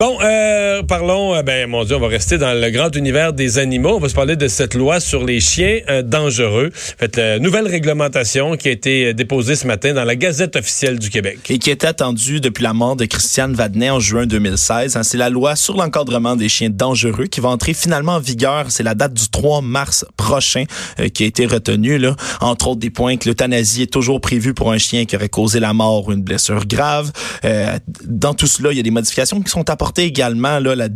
Bon, euh, parlons, euh, ben mon Dieu, on va rester dans le grand univers des animaux. On va se parler de cette loi sur les chiens euh, dangereux. En la nouvelle réglementation qui a été déposée ce matin dans la Gazette officielle du Québec. Et qui était attendue depuis la mort de Christiane Vadnet en juin 2016. Hein, c'est la loi sur l'encadrement des chiens dangereux qui va entrer finalement en vigueur. C'est la date du 3 mars prochain qui a été retenue. Là. Entre autres, des points que l'euthanasie est toujours prévue pour un chien qui aurait causé la mort ou une blessure grave. dans tout cela, il y a des modifications qui sont apportées également là, la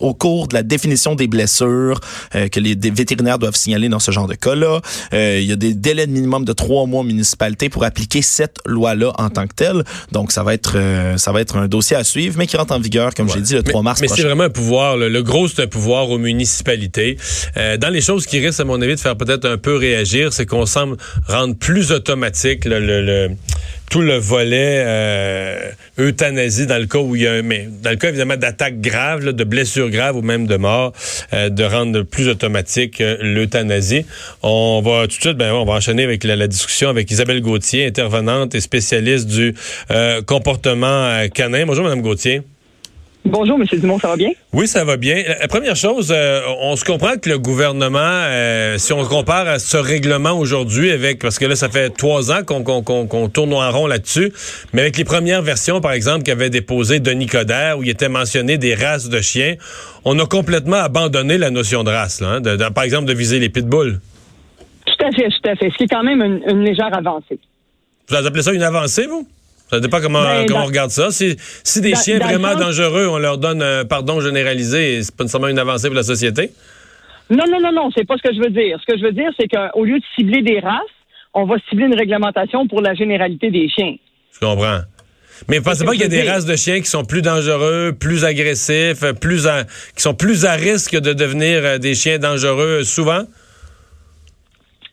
au cours de la définition des blessures euh, que les vétérinaires doivent signaler dans ce genre de cas-là. Euh, il y a des délais de minimum de trois mois en municipalité pour appliquer cette loi-là en tant que telle. Donc, ça va être euh, ça va être un dossier à suivre, mais qui rentre en vigueur, comme j'ai dit, le 3 mars Mais c'est vraiment un pouvoir. Le, gros, c'est un pouvoir aux municipalités. dans les choses qui risquent, à mon avis, de faire peut-être un peu réagir, c'est qu'on semble rendre plus automatique le, le tout le volet euh, euthanasie dans le cas où il y a mais dans le cas évidemment d'attaques graves, de blessures graves ou même de mort, euh, de rendre plus automatique euh, l'euthanasie. On va tout de suite, ben, on va enchaîner avec la, discussion avec Isabelle Gauthier, intervenante et spécialiste du comportement canin. Bonjour, Madame Gauthier. Bonjour, M. Dumont, ça va bien? Oui, ça va bien. La première chose, euh, on se comprend que le gouvernement, euh, si on compare à ce règlement aujourd'hui avec, parce que là, ça fait trois ans qu'on tourne en rond là-dessus, mais avec les premières versions, par exemple, qu'avait déposé Denis Coderre, où il était mentionné des races de chiens, on a complètement abandonné la notion de race, là, hein, par exemple, de viser les pitbulls. Tout à fait, tout à fait. Ce qui est quand même une légère avancée. Vous appelez ça une avancée, vous? Ça dépend comment, ben, comment on regarde ça. Si, si des chiens vraiment dangereux, on leur donne un pardon généralisé, c'est pas nécessairement une avancée pour la société? Non, non, non, non, c'est pas ce que je veux dire. Ce que je veux dire, c'est qu'au lieu de cibler des races, on va cibler une réglementation pour la généralité des chiens. Je comprends. Mais vous pensez pas qu'il y a des races de chiens qui sont plus dangereux, plus agressifs, plus qui sont plus à risque de devenir euh, des chiens dangereux souvent?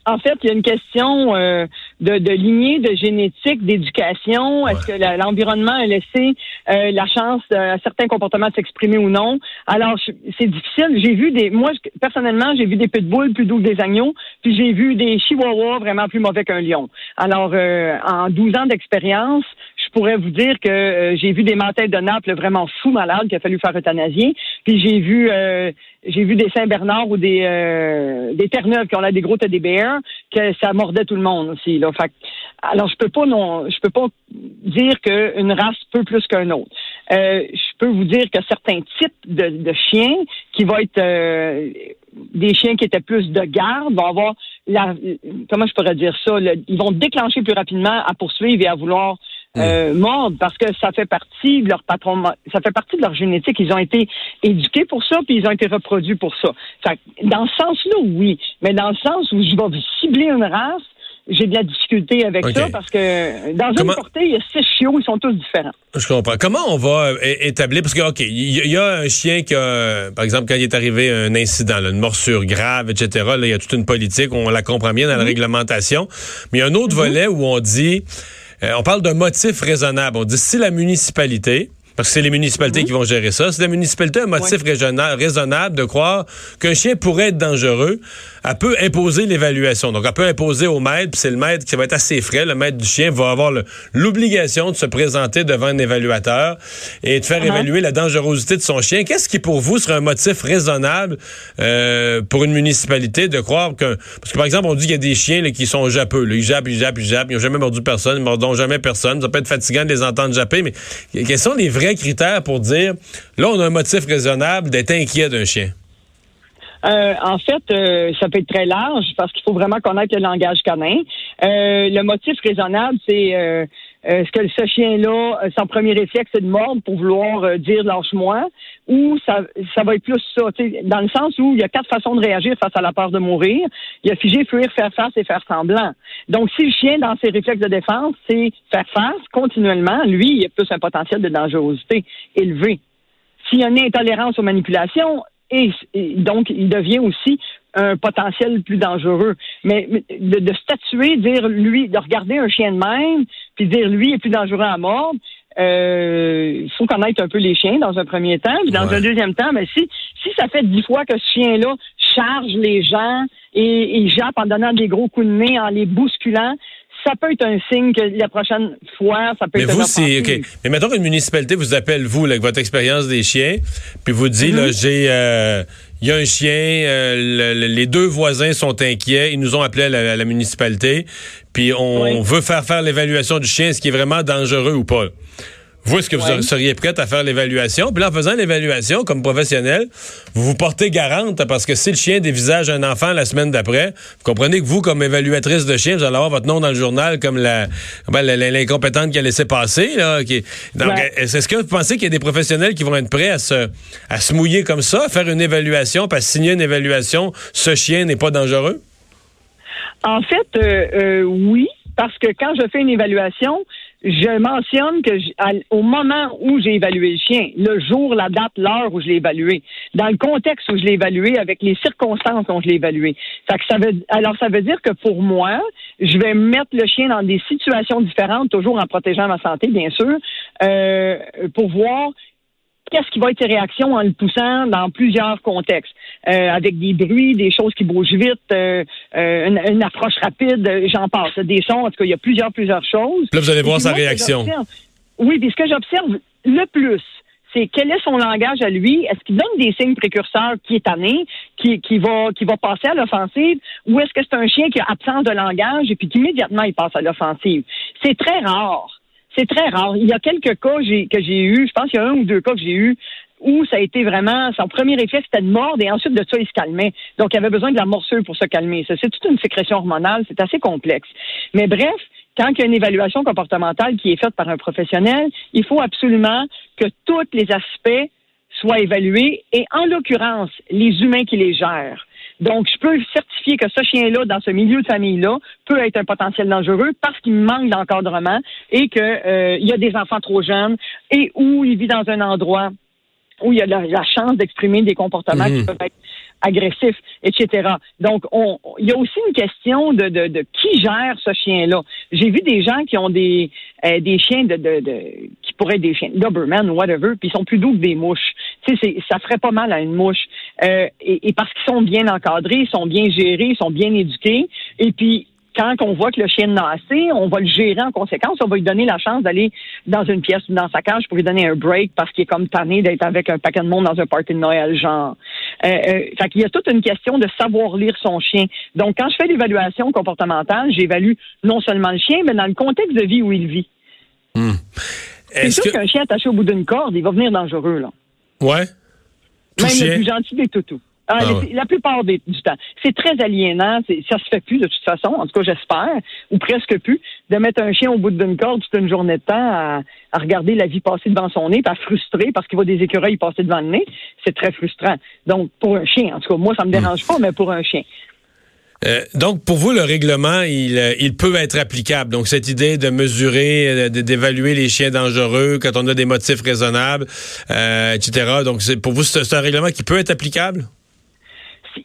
En fait, il y a une question euh, de, de, lignée, de génétique, d'éducation. Est-ce que l'environnement a laissé euh, la chance à certains comportements de s'exprimer ou non? Alors, c'est difficile. J'ai vu des... Moi, personnellement, j'ai vu des pitbulls plus doux que des agneaux, puis j'ai vu des chihuahuas vraiment plus mauvais qu'un lion. Alors, euh, en 12 ans d'expérience, je pourrais vous dire que euh, j'ai vu des mantelles de Naples vraiment fous malades qu'il a fallu faire euthanasier. Puis j'ai vu euh, j'ai vu des Saint-Bernard ou des euh, Terre-Neuve qui ont là des gros TDBR que ça mordait tout le monde aussi. Alors je peux pas non je peux pas dire qu'une race peut plus qu'un autre. je peux vous dire que certains types de, de chiens qui vont être des chiens qui étaient plus de garde vont avoir la comment je pourrais dire ça, ils vont déclencher plus rapidement à poursuivre et à vouloir euh, mordre parce que ça fait partie de leur patron, ça fait partie de leur génétique. Ils ont été éduqués pour ça, puis ils ont été reproduits pour ça. Fait, dans ce sens-là, oui, mais dans le sens où je vais cibler une race, j'ai de la difficulté avec ça parce que dans une portée, il y a six chiots, ils sont tous différents. Je comprends. Comment on va établir parce que ok, il y, a un chien qui a, par exemple, quand il est arrivé un incident, une morsure grave, etc. Là, il y a toute une politique, on la comprend bien dans la réglementation, mais il y a un autre mhm. volet où on dit euh, on parle d'un motif raisonnable. On dit si la municipalité parce que c'est les municipalités qui vont gérer ça. C'est la municipalité un motif raisonnable de croire qu'un chien pourrait être dangereux. Elle peut imposer l'évaluation. Donc, elle peut imposer au maître, puis c'est le maître qui va être assez frais. Le maître du chien va avoir l'obligation de se présenter devant un évaluateur et de faire uh-huh. évaluer la dangerosité de son chien. Qu'est-ce qui, pour vous, serait un motif raisonnable euh, pour une municipalité de croire que... Parce que, par exemple, on dit qu'il y a des chiens là, qui sont jappeux. Là. Ils jappent, ils jappent, ils jappent. Ils n'ont jamais mordu personne. Ils mordront jamais personne. Ça peut être fatigant de les entendre japper, mais quels sont les vrais critères pour dire, là, on a un motif raisonnable d'être inquiet d'un chien? Euh, en fait, euh, ça peut être très large parce qu'il faut vraiment connaître le langage canin. Euh, le motif raisonnable, c'est est-ce que ce chien-là, son premier réflexe, c'est de mordre pour vouloir dire lâche-moi, ou ça, ça va être plus ça, dans le sens où il y a quatre façons de réagir face à la peur de mourir. Il y a figer, fuir, faire face et faire semblant. Donc, si le chien, dans ses réflexes de défense, c'est faire face continuellement, lui, il a plus un potentiel de dangerosité élevé. S'il y a une intolérance aux manipulations, et, donc il devient aussi un potentiel plus dangereux. Mais de, statuer, dire lui, de regarder un chien de même, puis dire lui est plus dangereux à euh, il faut connaître un peu les chiens dans un premier temps. Puis dans un deuxième temps, mais si, si ça fait dix fois que ce chien-là charge les gens et, et jappe en donnant des gros coups de nez, en les bousculant, ça peut être un signe que la prochaine fois, ça peut mais être vous, c'est OK. Mais mettons qu'une municipalité vous appelle, vous, avec votre expérience des chiens, puis vous dit, là, mm-hmm. j'ai... Euh, il y a un chien, euh, les deux voisins sont inquiets, ils nous ont appelé à la, municipalité, puis on veut faire faire l'évaluation du chien, est-ce qui est vraiment dangereux ou pas. Vous, est-ce que vous seriez prête à faire l'évaluation? Puis là, en faisant l'évaluation comme professionnel, vous vous portez garante parce que si le chien dévisage un enfant la semaine d'après, vous comprenez que vous, comme évaluatrice de chien, vous allez avoir votre nom dans le journal comme la l'incompétente qui a laissé passer. Là, Donc, est-ce que vous pensez qu'il y a des professionnels qui vont être prêts à se, à se mouiller comme ça, à faire une évaluation, à signer une évaluation, ce chien n'est pas dangereux? En fait, euh, euh, oui, parce que quand je fais une évaluation, je mentionne que au moment où j'ai évalué le chien, le jour, la date, l'heure où je l'ai évalué, dans le contexte où je l'ai évalué, avec les circonstances dont je l'ai évalué. que ça veut, alors ça veut dire que pour moi, je vais mettre le chien dans des situations différentes, toujours en protégeant ma santé, bien sûr, euh, pour voir qu'est-ce qui va être ses réactions en le poussant dans plusieurs contextes, euh, avec des bruits, des choses qui bougent vite, euh, euh une, approche rapide, j'en passe, des sons, en tout cas, il y a plusieurs, plusieurs choses. Là, vous allez voir sa réaction. Oui, puis ce que j'observe le plus, c'est quel est son langage à lui? Est-ce qu'il donne des signes précurseurs qui est tanné, qui, qui, va, qui va passer à l'offensive, ou est-ce que c'est un chien qui a absence de langage et puis qu'immédiatement il passe à l'offensive? C'est très rare. C'est très rare. Il y a quelques cas que j'ai eu, je pense qu'il y a un ou deux cas que j'ai eu où ça a été vraiment, son premier effet, c'était de mordre et ensuite de ça, il se calmait. Donc, il avait besoin de la morsure pour se calmer. C'est toute une sécrétion hormonale, c'est assez complexe. Mais bref, quand il y a une évaluation comportementale qui est faite par un professionnel, il faut absolument que tous les aspects soient évalués et, en l'occurrence, les humains qui les gèrent. Donc, je peux certifier que ce chien-là, dans ce milieu de famille-là, peut être un potentiel dangereux parce qu'il manque d'encadrement et qu'il euh, y a des enfants trop jeunes et où il vit dans un endroit où il y a la, chance d'exprimer des comportements qui mhm. peuvent être agressifs, etc. Donc, on, il y a aussi une question de, de, qui gère ce chien-là. J'ai vu des gens qui ont des, euh, chiens de, qui pourraient être des chiens Doberman ou whatever, puis ils sont plus doux que des mouches. Tu sais, ça ferait pas mal à une mouche. Euh, et, et parce qu'ils sont bien encadrés, ils sont bien gérés, ils sont bien éduqués, et puis quand on voit que le chien n'a assez, on va le gérer en conséquence. On va lui donner la chance d'aller dans une pièce ou dans sa cage pour lui donner un break parce qu'il est comme tanné d'être avec un paquet de monde dans un party de Noël, genre. Euh, euh, fait qu'il y a toute une question de savoir lire son chien. Donc, quand je fais l'évaluation comportementale, j'évalue non seulement le chien, mais dans le contexte de vie où il vit. Hmm. C'est sûr qu'un chien attaché au bout d'une corde, il va venir dangereux, là. Ouais. Même le plus gentil des toutous. Ah, ah La plupart du temps. C'est très aliénant. Ça se fait plus de toute façon. En tout cas, j'espère, ou presque plus, de mettre un chien au bout d'une corde toute une journée de temps à, regarder la vie passer devant son nez, pas frustrer parce qu'il voit des écureuils passer devant le nez. C'est très frustrant. Donc, pour un chien, en tout cas, moi, ça me dérange pas, mais pour un chien. Euh, donc, pour vous, le règlement, il, euh, il peut être applicable. Donc, cette idée de mesurer, euh, d'évaluer les chiens dangereux quand on a des motifs raisonnables, etc. Donc, pour vous, c'est un règlement qui peut être applicable?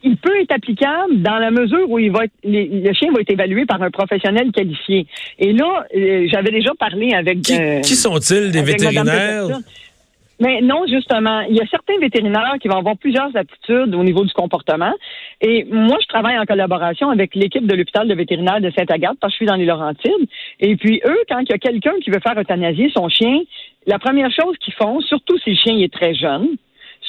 Il peut être applicable dans la mesure où il va le chien va être évalué par un professionnel qualifié. Et là, euh, j'avais déjà parlé avec... Qui, euh, sont-ils, des vétérinaires? Mais non, justement, il y a certains vétérinaires qui vont avoir plusieurs aptitudes au niveau du comportement. Et moi, je travaille en collaboration avec l'équipe de l'hôpital de vétérinaire de Sainte-Agathe parce que je suis dans les Laurentides. Et puis, eux, quand il y a quelqu'un qui veut faire euthanasier son chien, la première chose qu'ils font, surtout si le chien est très jeune,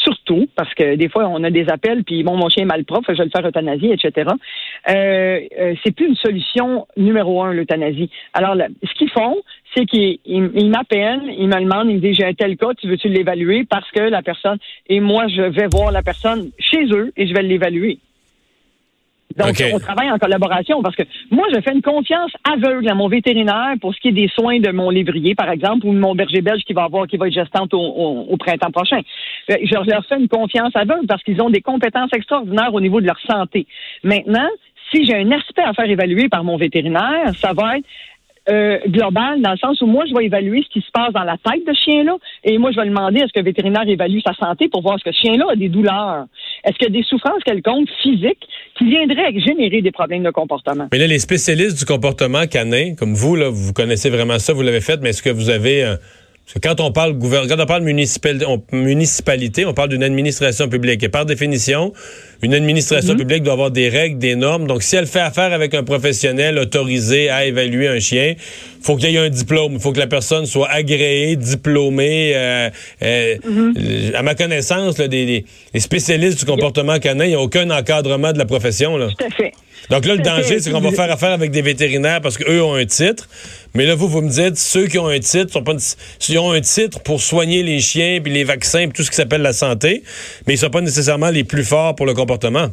surtout parce que des fois on a des appels puis bon mon chien est mal je vais le faire euthanasie, etc. Euh, euh, c'est plus une solution numéro un l'euthanasie. Alors ce qu'ils font, c'est qu'ils m'appellent, ils me demandent, ils me disent j'ai un tel cas, tu veux-tu l'évaluer? Parce que la personne et moi je vais voir la personne chez eux et je vais l'évaluer. Donc, on travaille en collaboration parce que moi, je fais une confiance aveugle à mon vétérinaire pour ce qui est des soins de mon lévrier, par exemple, ou de mon berger belge qui va avoir, qui va être gestante au, printemps prochain. Je leur fais une confiance aveugle parce qu'ils ont des compétences extraordinaires au niveau de leur santé. Maintenant, si j'ai un aspect à faire évaluer par mon vétérinaire, ça va être euh, global, dans le sens où moi, je vais évaluer ce qui se passe dans la tête de ce chien-là, et moi, je vais demander est-ce que le vétérinaire évalue sa santé pour voir est-ce que ce chien-là a des douleurs. Est-ce qu'il y a des souffrances quelconques physiques qui viendraient générer des problèmes de comportement? Mais là, les spécialistes du comportement canin, comme vous, là, vous connaissez vraiment ça, vous l'avez fait, mais est-ce que vous avez quand on parle quand on parle municipalité, on parle d'une administration publique. Et par définition, une administration mhm. publique doit avoir des règles, des normes. Donc, si elle fait affaire avec un professionnel autorisé à évaluer un chien, faut qu'il y ait un diplôme. Il faut que la personne soit agréée, diplômée. Euh, euh, mhm. À ma connaissance, des, spécialistes du comportement canin, il n'y a aucun encadrement de la profession. Là. Tout à fait. Donc là, le danger, c'est qu'on va faire affaire avec des vétérinaires parce qu'eux ont un titre. Mais là, vous, vous me dites, ceux qui ont un titre, sont pas, ils ont un titre pour soigner les chiens, puis les vaccins, puis tout ce qui s'appelle la santé, mais ils sont pas nécessairement les plus forts pour le comportement.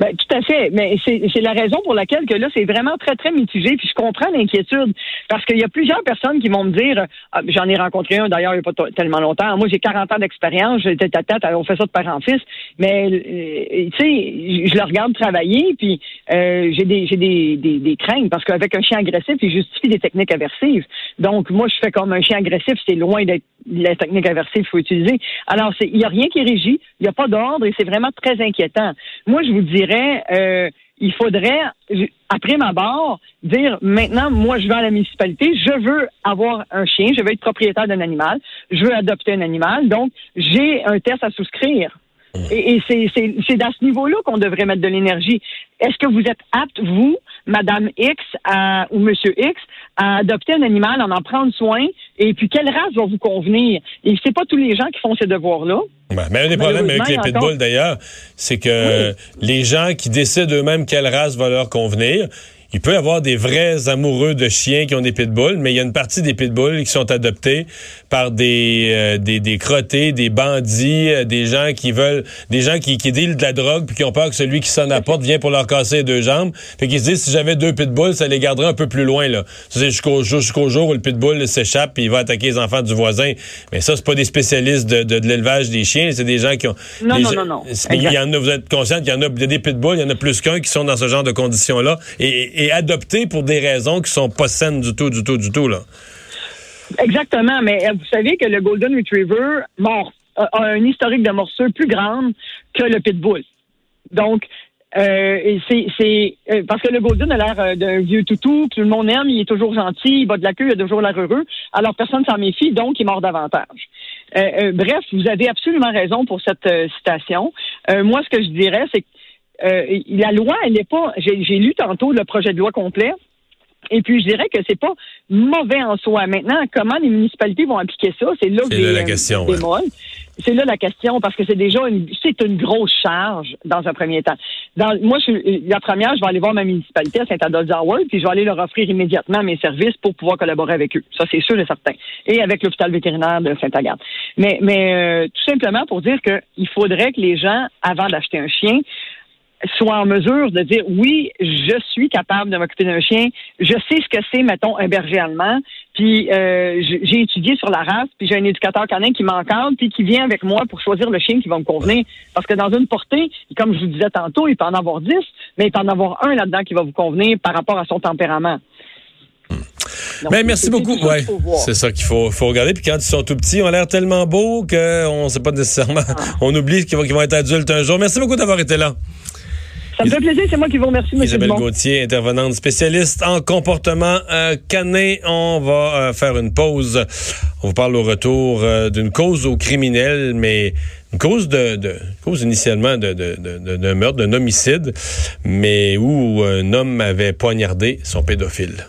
Ben, tout à fait. Mais c'est la raison pour laquelle que là, c'est vraiment très, très mitigé. Puis je comprends l'inquiétude. Parce qu'il y a plusieurs personnes qui vont me dire, ah, j'en ai rencontré un d'ailleurs il n'y a pas tellement longtemps. Moi, j'ai 40 ans d'expérience, j'étais à tête, on fait ça de père en fils. Mais euh, tu sais, je le regarde travailler, puis euh, j'ai des des, des, des, craintes parce qu'avec un chien agressif, il justifie des techniques aversives. Donc, moi, je fais comme un chien agressif, c'est loin d'être la technique aversive qu'il faut utiliser. Alors, il n'y a rien qui est régi, il n'y a pas d'ordre et c'est vraiment très inquiétant. Moi, je vous dirais, euh, il faudrait, après ma barre, dire maintenant, moi, je vais à la municipalité, je veux avoir un chien, je veux être propriétaire d'un animal, je veux adopter un animal, donc j'ai un test à souscrire. Et, c'est dans ce niveau-là qu'on devrait mettre de l'énergie. Est-ce que vous êtes apte, vous, Madame X ou Monsieur X, à adopter un animal, en en prendre soin, et puis quelle race va vous convenir? Et c'est pas tous les gens qui font ces devoirs-là. mais un des problèmes avec les pitbulls, d'ailleurs, c'est que les gens qui décident eux-mêmes quelle race va leur convenir, il peut y avoir des vrais amoureux de chiens qui ont des pitbulls, mais il y a une partie des pitbulls qui sont adoptés par des, euh, des, des, crottés, des bandits, euh, des gens qui veulent, des gens qui, qui dealent de la drogue puis qui ont peur que celui qui sonne à la porte vienne pour leur casser les deux jambes. Fait qu'ils se disent, si j'avais deux pitbulls, ça les garderait un peu plus loin, là. C'est jusqu'au jusqu'au jour où le pitbull s'échappe puis il va attaquer les enfants du voisin. Mais ça, c'est pas des spécialistes de, de, l'élevage des chiens, c'est des gens qui ont... Non, non, non, non, Il y en a, vous êtes conscient qu'il y en a des pitbulls, il y en a plus qu'un qui sont dans ce genre de conditions-là. et et adopté pour des raisons qui sont pas saines du tout, du tout, du tout, là. Exactement, mais euh, vous savez que le Golden Retriever a un historique de morsure plus grande que le Pitbull. Donc, euh, c'est euh, parce que le Golden a l'air d'un vieux toutou que tout le monde aime, il est toujours gentil, il bat de la queue, il a toujours l'air heureux. Alors personne s'en méfie, donc il mord davantage. bref, vous avez absolument raison pour cette citation. moi, ce que je dirais, c'est que euh, la loi, elle n'est pas. J'ai lu tantôt le projet de loi complet. Et puis, je dirais que c'est pas mauvais en soi. Maintenant, comment les municipalités vont appliquer ça, c'est là que la question. C'est là la question parce que c'est déjà une, c'est une grosse charge dans un premier temps. Dans, moi, je, la première, je vais aller voir ma municipalité à Saint-Adolphe puis je vais aller leur offrir immédiatement mes services pour pouvoir collaborer avec eux. Ça, c'est sûr et certain. Et avec l'hôpital vétérinaire de Saint-Agathe. Mais, mais euh, tout simplement pour dire qu'il faudrait que les gens, avant d'acheter un chien, soit en mesure de dire oui, je suis capable de m'occuper d'un chien, je sais ce que c'est, mettons, un berger allemand, puis euh, j'ai étudié sur la race, puis j'ai un éducateur canin qui m'encadre, puis qui vient avec moi pour choisir le chien qui va me convenir. Parce que dans une portée, comme je vous disais tantôt, il peut en avoir dix, mais il peut en avoir un là-dedans qui va vous convenir par rapport à son tempérament. Mais ben, merci beaucoup. Ouais, c'est ça qu'il faut, faut regarder. Puis quand ils sont tout petits, ils ont l'air tellement beaux qu'on ne sait pas nécessairement. Ah. On oublie qu'ils vont, vont, être adultes un jour. Merci beaucoup d'avoir été là. Ça me fait plaisir, c'est moi qui vous remercie, M. Isabelle Gauthier, intervenante spécialiste en comportement euh, canin. On va euh, faire une pause. On vous parle au retour euh, d'une cause au criminel, mais une cause de, de cause initialement de, de, de, d'un meurtre, d'un homicide, mais où un homme avait poignardé son pédophile.